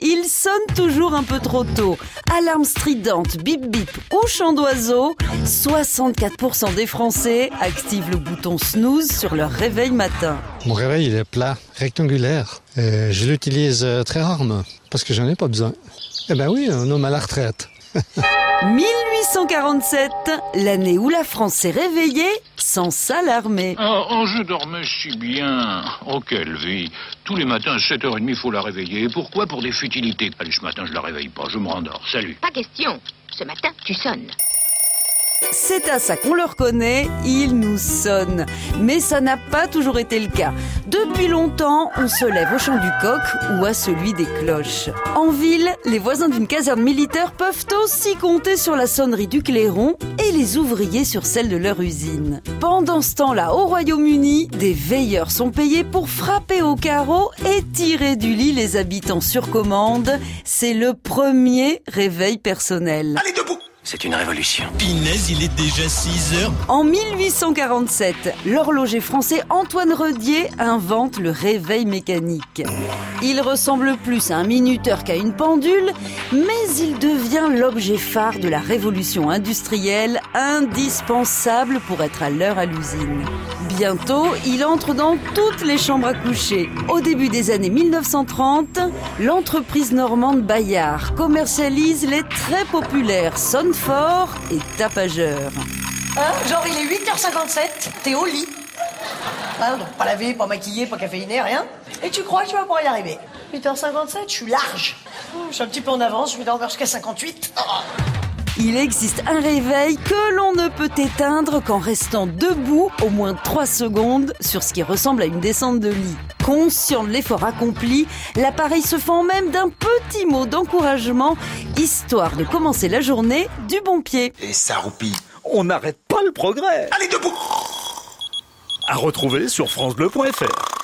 Il sonne toujours un peu trop tôt. Alarme stridente, bip bip ou chant d'oiseau, 64% des Français activent le bouton snooze sur leur réveil matin. Mon réveil, il est plat, rectangulaire. Je l'utilise euh, très rarement parce que j'en ai pas besoin. Eh ben oui, un homme à la retraite. 1847, l'année où la France s'est réveillée sans s'alarmer. Oh, oh, je dormais si bien. Oh, quelle vie. Tous les matins à 7h30, il faut la réveiller. Pourquoi? Pour des futilités. Allez, ce matin, je la réveille pas. Je me rendors. Salut. Pas question. Ce matin, tu sonnes. C'est à ça qu'on le reconnaît, il nous sonne. Mais ça n'a pas toujours été le cas. Depuis longtemps, on se lève au chant du coq ou à celui des cloches. En ville, les voisins d'une caserne militaire peuvent aussi compter sur la sonnerie du clairon et les ouvriers sur celle de leur usine. Pendant ce temps-là, au Royaume-Uni, des veilleurs sont payés pour frapper au carreau et tirer du lit les habitants sur commande. C'est le premier réveil personnel. C'est une révolution. Pinez, il est déjà 6 heures. En 1847, l'horloger français Antoine Redier invente le réveil mécanique. Il ressemble plus à un minuteur qu'à une pendule, mais il devient l'objet phare de la révolution industrielle, indispensable pour être à l'heure à l'usine. Bientôt, il entre dans toutes les chambres à coucher. Au début des années 1930, l'entreprise normande Bayard commercialise les très populaires Son fort et tapageur. Hein? Genre, il est 8h57, t'es au lit. Hein, donc pas lavé, pas maquillé, pas caféiné, rien. Et tu crois que tu vas pouvoir y arriver 8h57, je suis large. Je suis un petit peu en avance, je vais dormir jusqu'à 58. Il existe un réveil que l'on ne peut éteindre qu'en restant debout au moins 3 secondes sur ce qui ressemble à une descente de lit. Conscient de l'effort accompli, l'appareil se fend même d'un petit mot d'encouragement, histoire de commencer la journée du bon pied. Et ça roupille. On n'arrête pas le progrès. Allez, debout À retrouver sur FranceBleu.fr.